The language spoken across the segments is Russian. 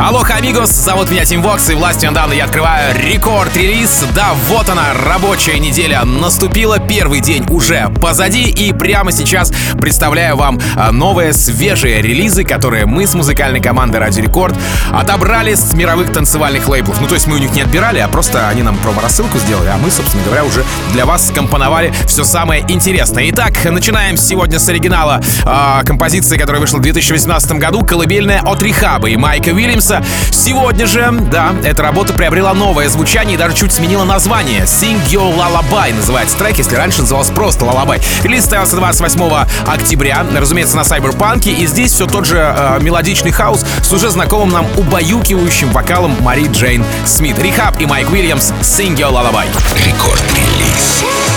Алло, амигос, зовут меня Tim Vox, и властью недавно я открываю Record Release. Да, вот она, рабочая неделя наступила, первый день уже позади, и прямо сейчас представляю вам а, новые свежие релизы, которые мы с музыкальной командой Радио Рекорд отобрали с мировых танцевальных лейблов. Ну, то есть мы у них не отбирали, а просто они нам промо-рассылку сделали, а мы, собственно говоря, уже для вас скомпоновали все самое интересное. Итак, начинаем сегодня с оригинала э, композиции, которая вышла в 2018 году, «Колыбельная от Рихаба» и Майка Уильямса Джеймса. Сегодня же, да, эта работа приобрела новое звучание и даже чуть сменила название. Sing Your Lullaby называется трек, если раньше назывался просто Lullaby. Релиз состоялся 28 октября, разумеется, на Сайберпанке, и здесь все тот же э, мелодичный хаос с уже знакомым нам убаюкивающим вокалом Мари Джейн Смит. Рихаб и Майк Уильямс Sing Your Lullaby. Рекорд-релиз.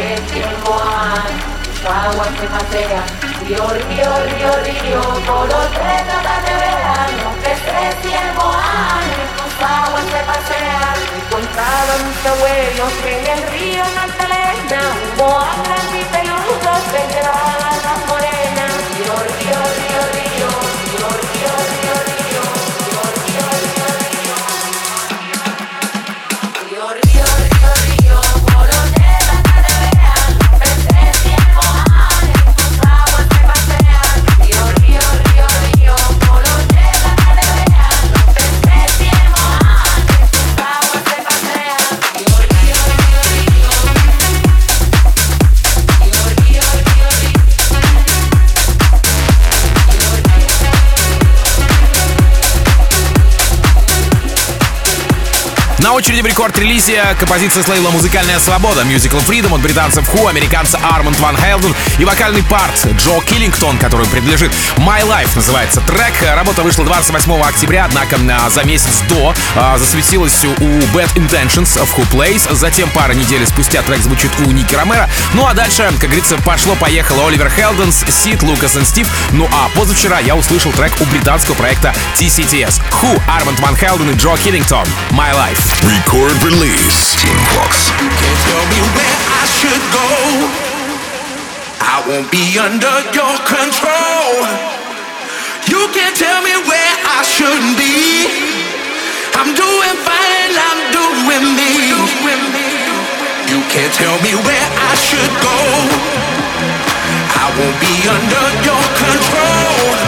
Eti ongoan, gauak ematea tus aguas se pasean Encontraban mis abuelos en el río Un boa y un dos vendrán очереди в рекорд-релизе композиция с лейбла «Музыкальная свобода» Musical Freedom от британцев Ху, американца Арманд Ван Хелден и вокальный парт Джо Киллингтон, который принадлежит My Life, называется трек. Работа вышла 28 октября, однако за месяц до а, засветилась у Bad Intentions в Who Plays. Затем пара недель спустя трек звучит у Ники Ромера. Ну а дальше, как говорится, пошло-поехало Оливер Хелденс, Сид, Лукас и Стив. Ну а позавчера я услышал трек у британского проекта TCTS. Who, Арманд Ван Хелден и Джо Киллингтон. My Life. Record release. Team Fox. Can't tell me where I should go. I won't be under your control. You can't tell me where I shouldn't be. I'm doing fine, I'm doing me. You can't tell me where I should go. I won't be under your control.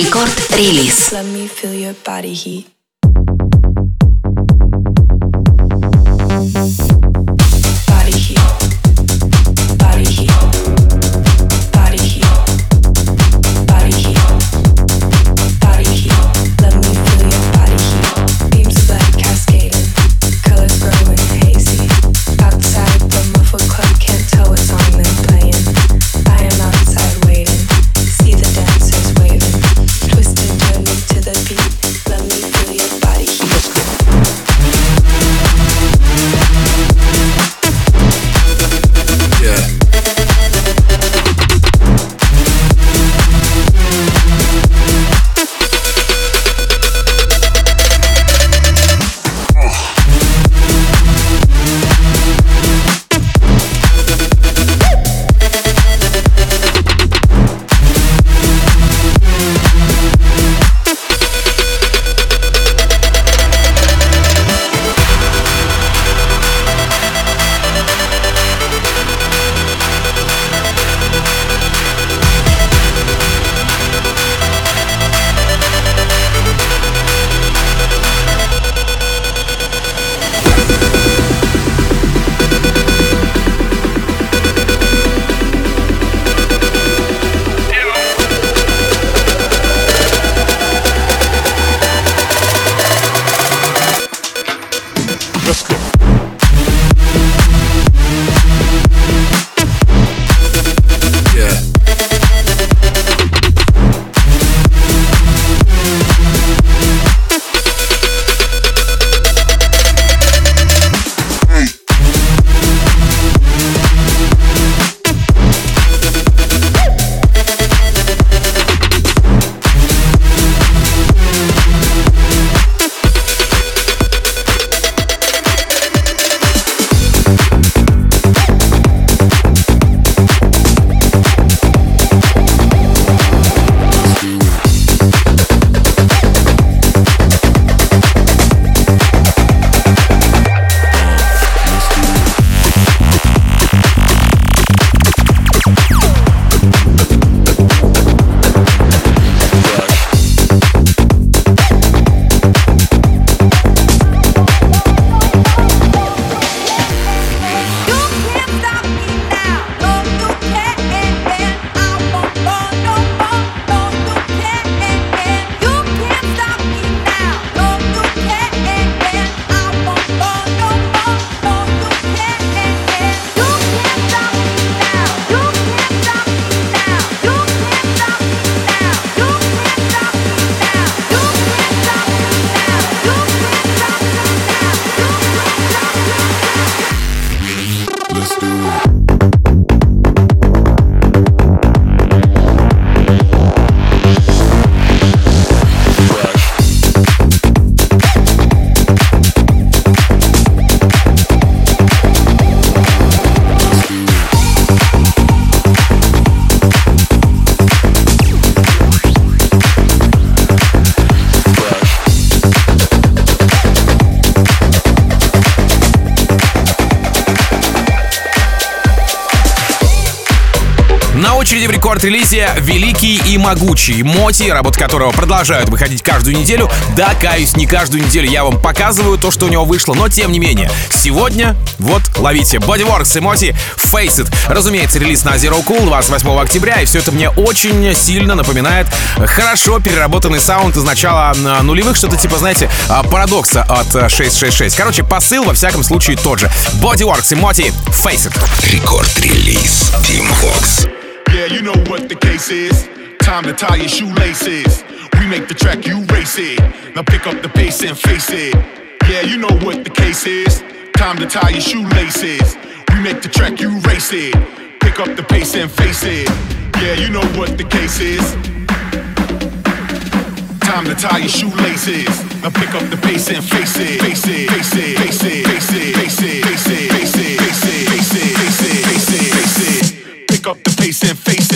Record Release. Let me feel your body heat. Рекорд-релизе «Великий и могучий» Моти, работы которого продолжают выходить каждую неделю. Да, каюсь, не каждую неделю я вам показываю то, что у него вышло, но тем не менее. Сегодня, вот, ловите, Bodyworks и Моти Face It. Разумеется, релиз на Zero Cool 28 октября, и все это мне очень сильно напоминает хорошо переработанный саунд из начала нулевых, что-то типа, знаете, а, парадокса от 666. Короче, посыл во всяком случае тот же. Bodyworks и Моти Face It. Рекорд-релиз Team Fox. Is. Time to tie your shoelaces. We make the track, you race it. Now pick up the pace and face it. Yeah, you know what the case is. Time to tie your shoelaces. We make the track, you race it. Pick up the pace and face it. Yeah, you know what the case is. Time to tie your shoelaces. Now pick up the pace and face it. Face it, face it, face it, face it, face it, face it, face it, face it, face it, face it, face it, face it pick up the pace and face it.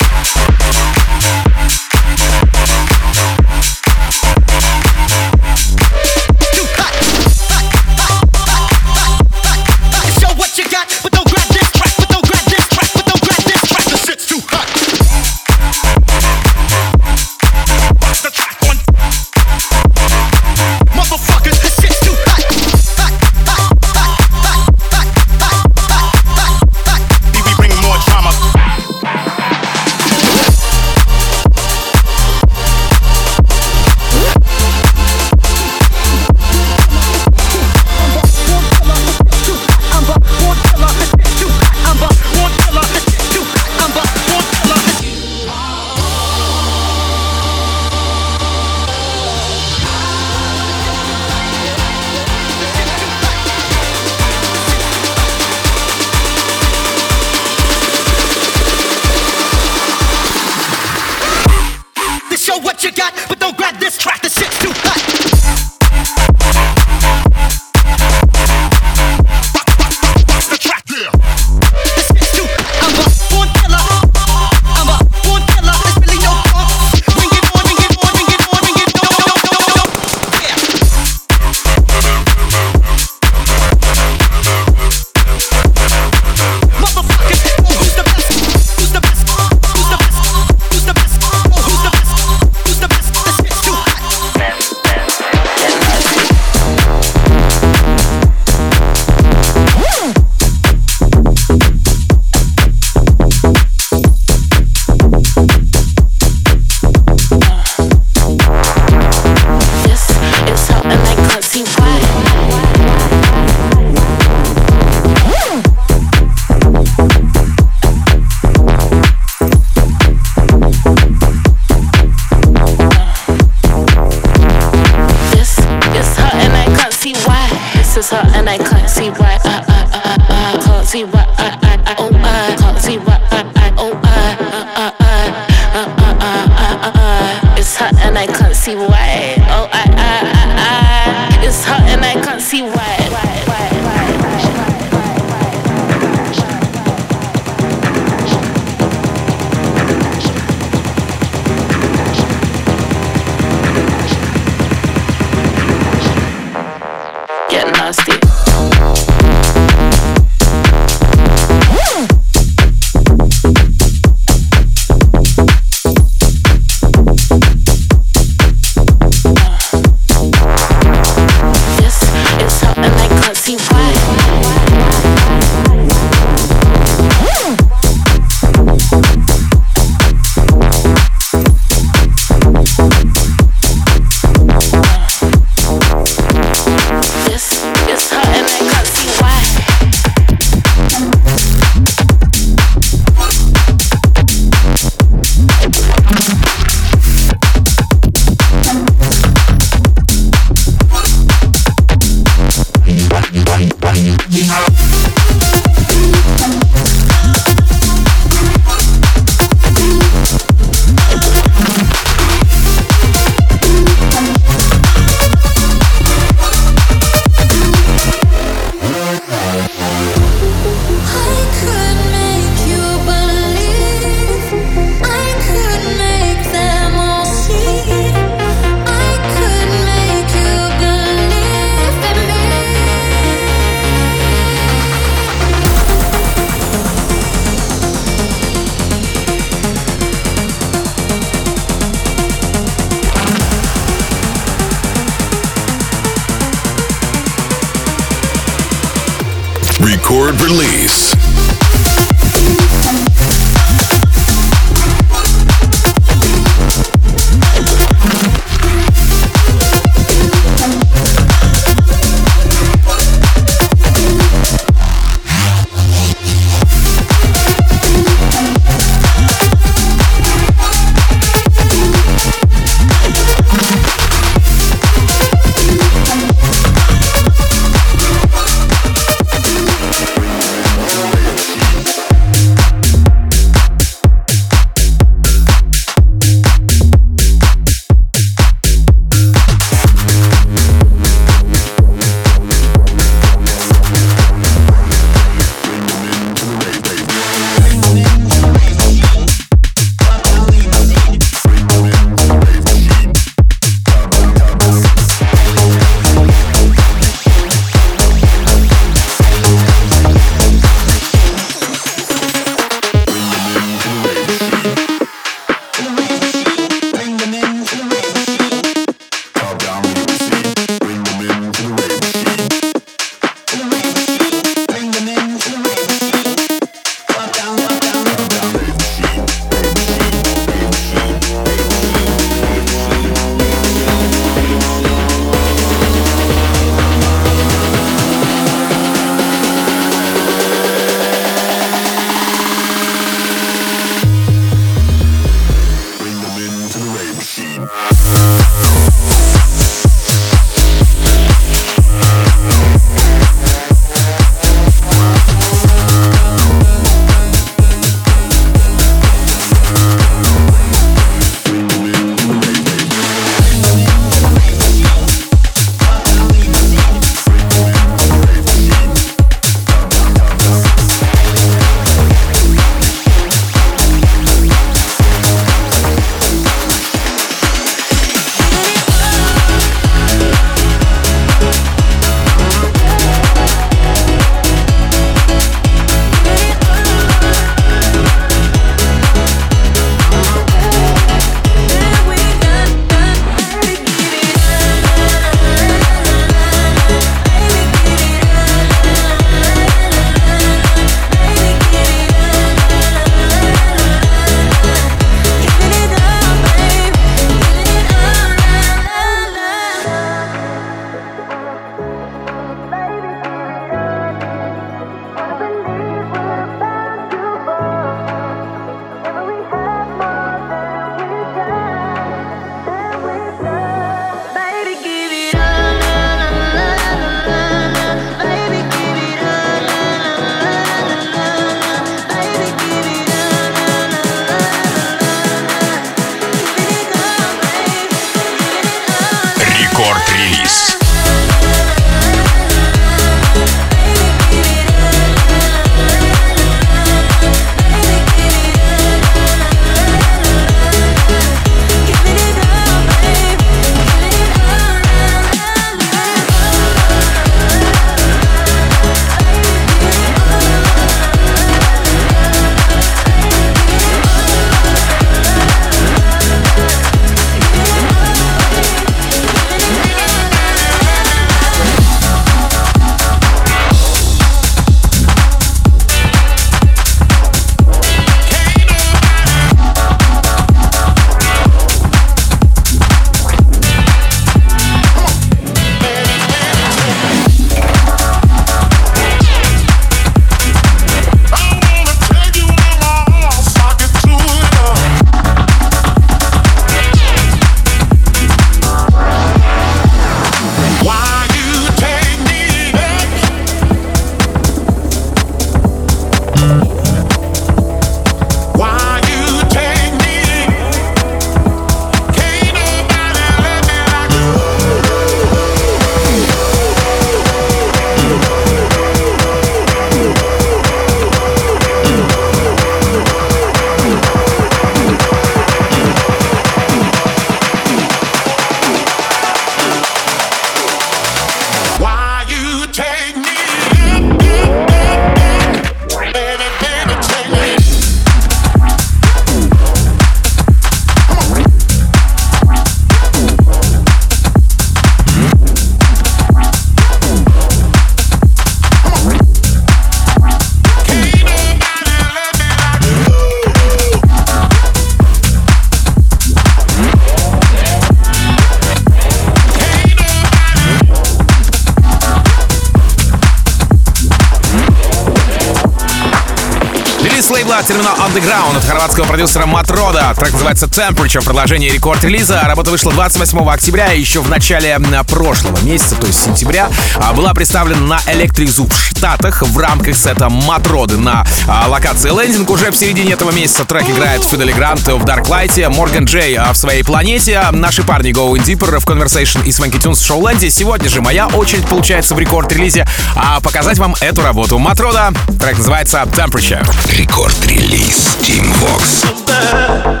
Хорватского продюсера Матрода. Трек называется Temperature, продолжение рекорд-релиза. Работа вышла 28 октября, еще в начале прошлого месяца, то есть сентября, а, была представлена на Electric Zoo Штатах в рамках сета Матроды на а, локации лендинг. Уже в середине этого месяца трек играет Фидели Грант в Dark Light, Морган Джей в своей планете, наши парни Going Deeper в Conversation и Swanky Tunes в Шоуленде. Сегодня же моя очередь получается в рекорд-релизе а показать вам эту работу. Матрода, трек называется Temperature. Рекорд-релиз Team Vox.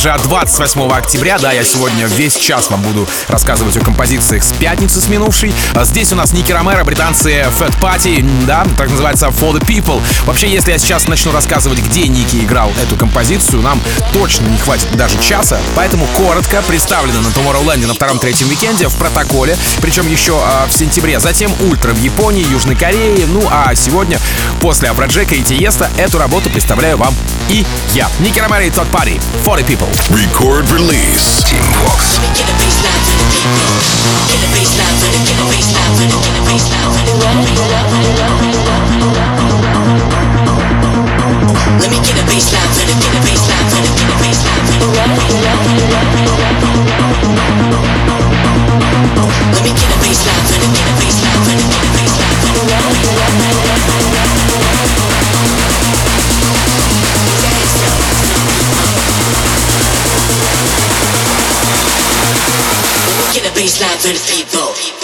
Же, от 28 октября. Да, я сегодня весь час вам буду рассказывать о композициях с пятницы с минувшей. А здесь у нас Ники Ромеро, британцы Fat Party, да, так называется For the People. Вообще, если я сейчас начну рассказывать, где Ники играл эту композицию, нам точно не хватит даже часа. Поэтому коротко представлено на Tomorrowland на втором-третьем уикенде в протоколе, причем еще э, в сентябре. Затем Ультра в Японии, Южной Корее. Ну а сегодня, после Афроджека и Тиеста, эту работу представляю вам и я. Ники Ромеро и Тот Пари. 40 People. Record release. Team Vox. Let me get a baseline for the get a baseline for the get a baseline for the Let me get a baseline for the habéis advertido.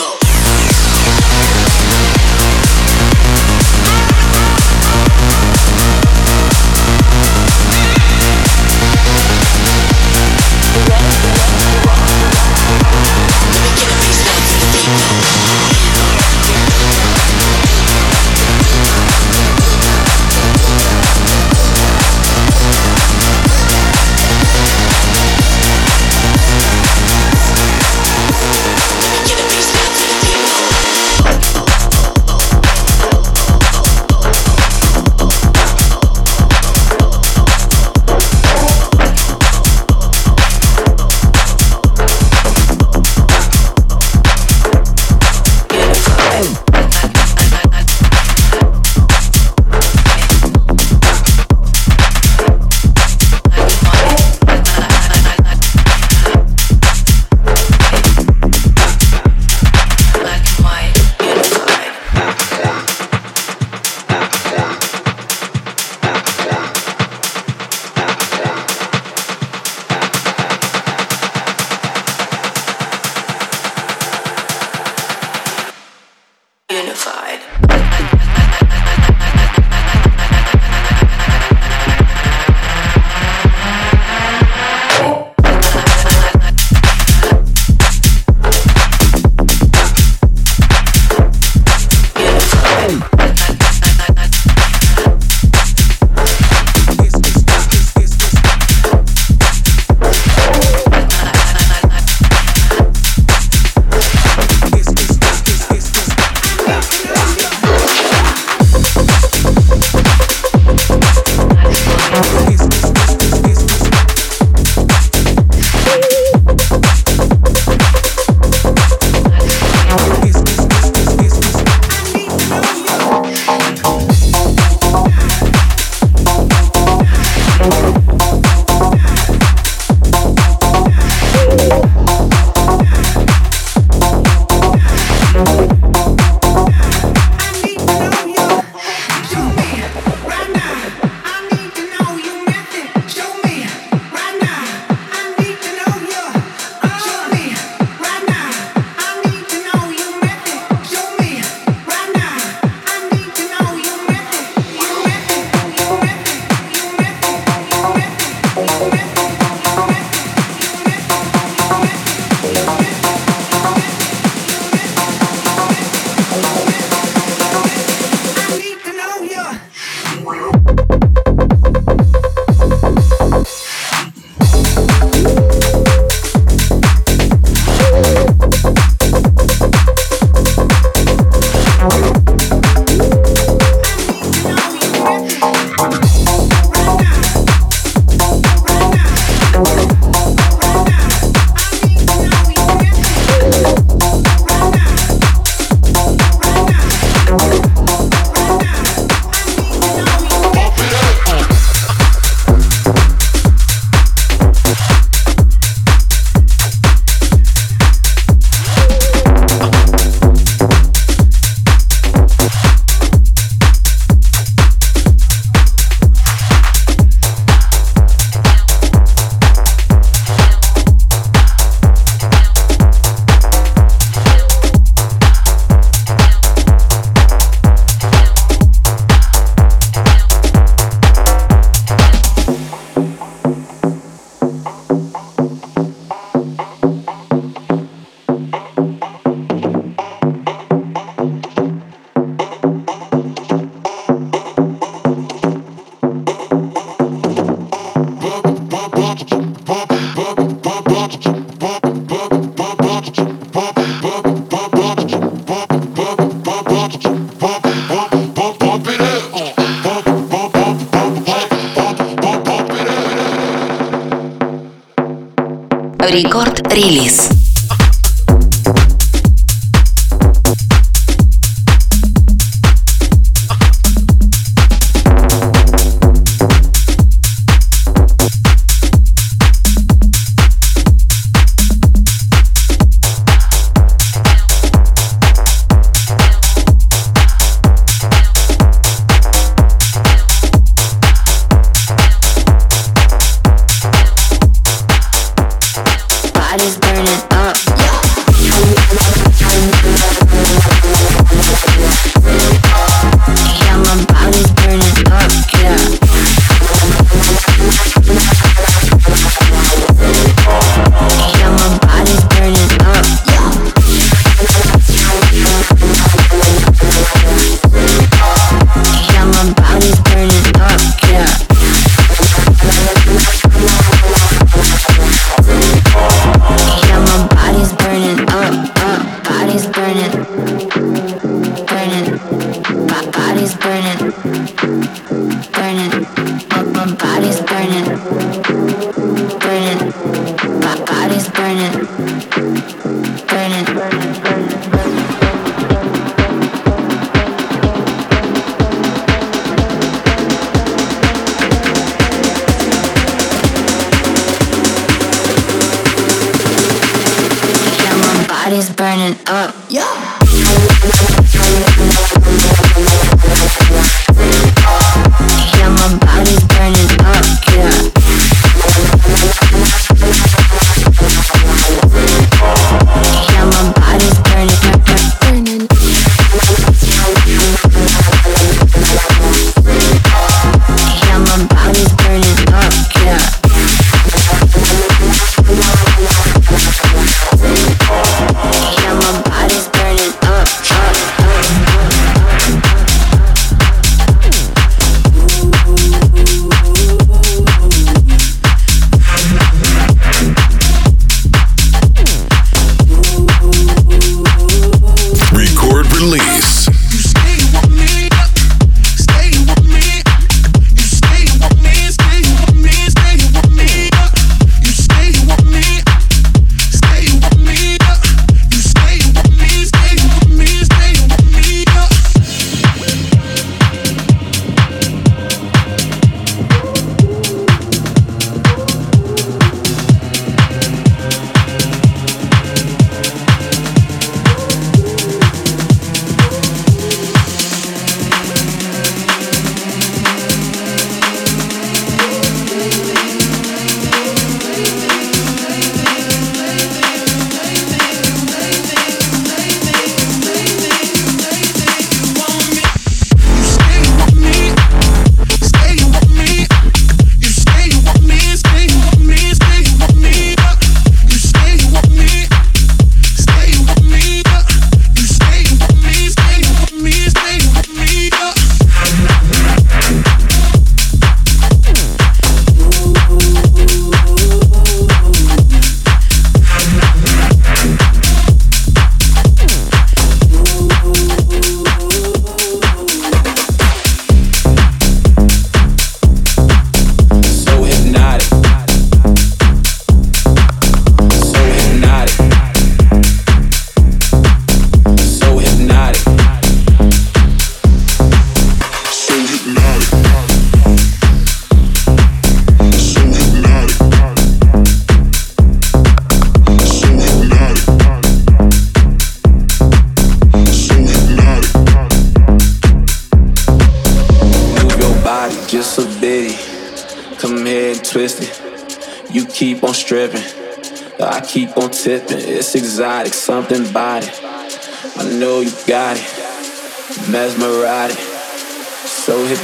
Get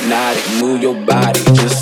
hypnotic. Move your body just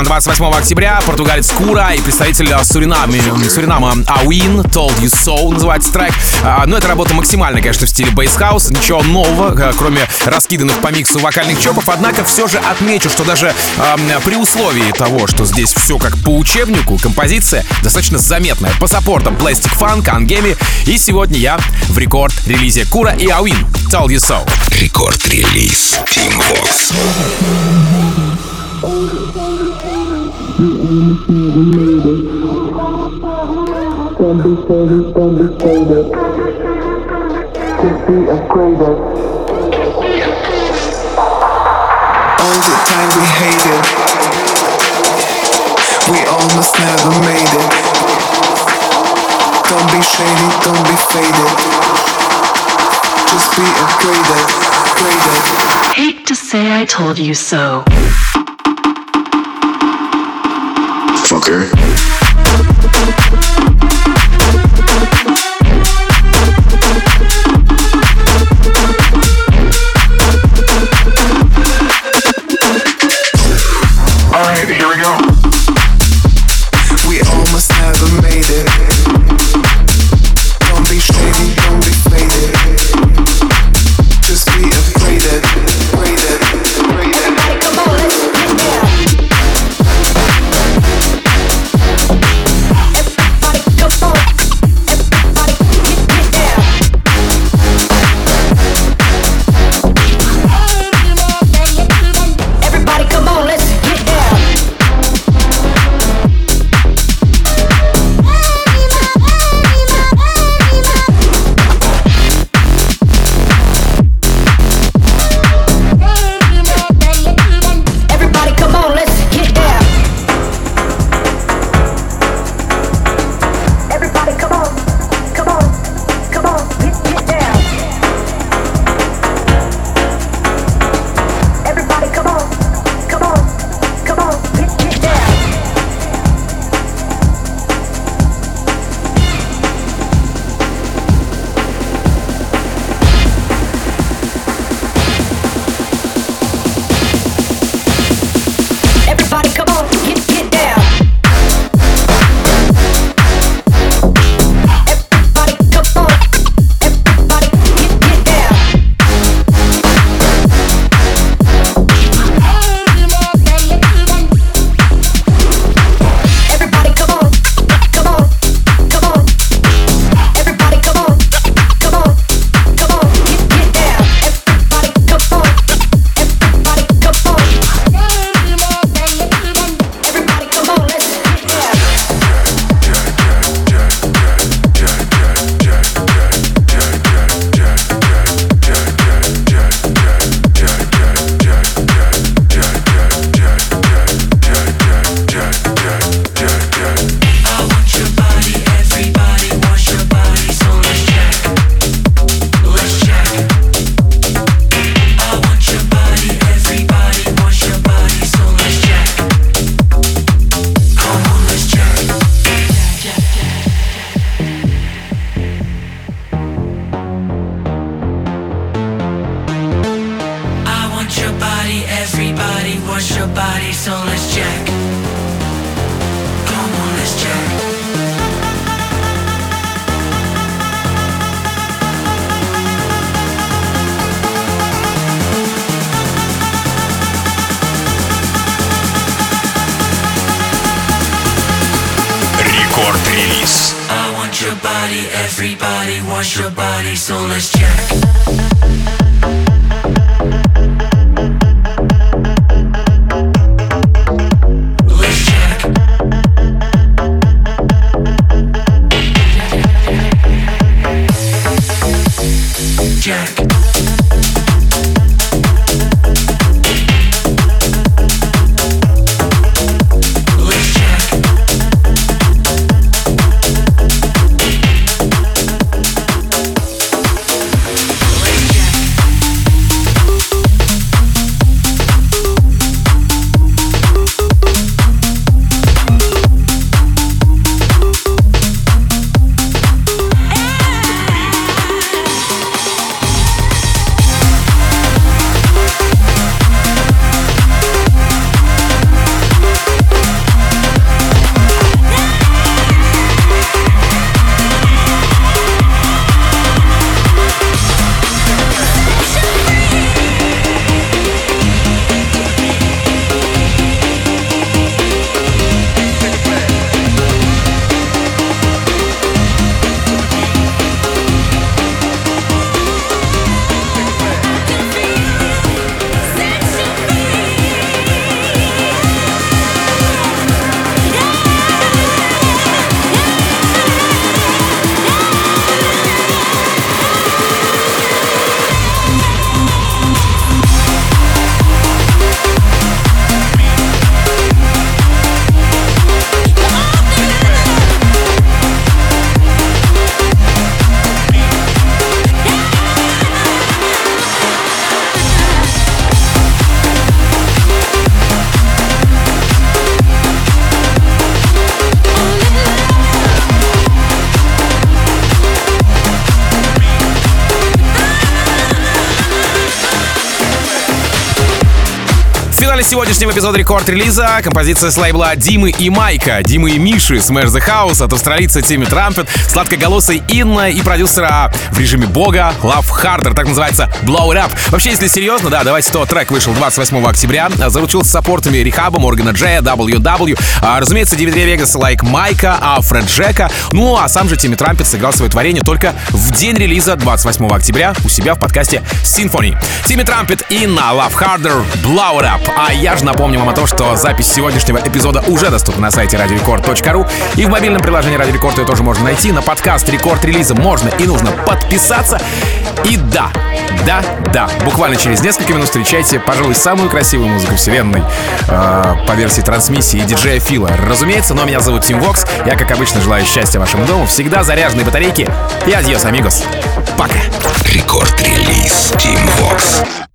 Actuation 28 октября португалец Kura и представитель Суринами, Суринама Ауин Told You So называется трек. А, но ну, эта работа максимально, конечно, в стиле bass house. Ничего нового, а, кроме раскиданных по миксу вокальных чопов. Однако все же отмечу, что даже э, при условии того, что здесь все как по учебнику, композиция достаточно заметная. По саппортам Plastic Funk, Angemi. И сегодня я в Record Release Kura и Ауин Told You So. Record Release Tim Vox. Don't be shady, don't be. Just be. All the time we hated. We almost never made it. Don't be shady, don't be faded. Just be. Hate to say I told you so. Doctor. Эпизода Record Release композиция с лейбла Димы и Майка, Димы и Миши, Smash the House от австралийца Timmy Trumpet, сладкоголосой Inna и продюсера в режиме бога Love Harder, так называется Blow It Up. Вообще, если серьезно, да, давайте то трек вышел 28 октября, заручился саппортами R3hab а, Моргана Джея, W&W, а, разумеется, Dimitri Vegas, Like Mike а, Afrojack а, ну а сам же Timmy Trumpet сыграл свое творение только в день релиза 28 октября у себя в подкасте Symphony. Тимми Трампет и на Love Harder Blow It Up. А я же напомню вам о том, что запись сегодняшнего эпизода уже доступна на сайте radiorecord.ru и в мобильном приложении Radio Record ее тоже можно найти. На подкаст рекорд релиза можно и нужно подписаться. И да, да, да, буквально через несколько минут встречайте, пожалуй, самую красивую музыку вселенной э, по версии трансмиссии диджея Фила. Разумеется, но меня зовут Тим Вокс. Я, как обычно, желаю счастья вашему дому, всегда заряженные батарейки. И адьос, амигос. Пока. Рекорд-релиз Team Vox.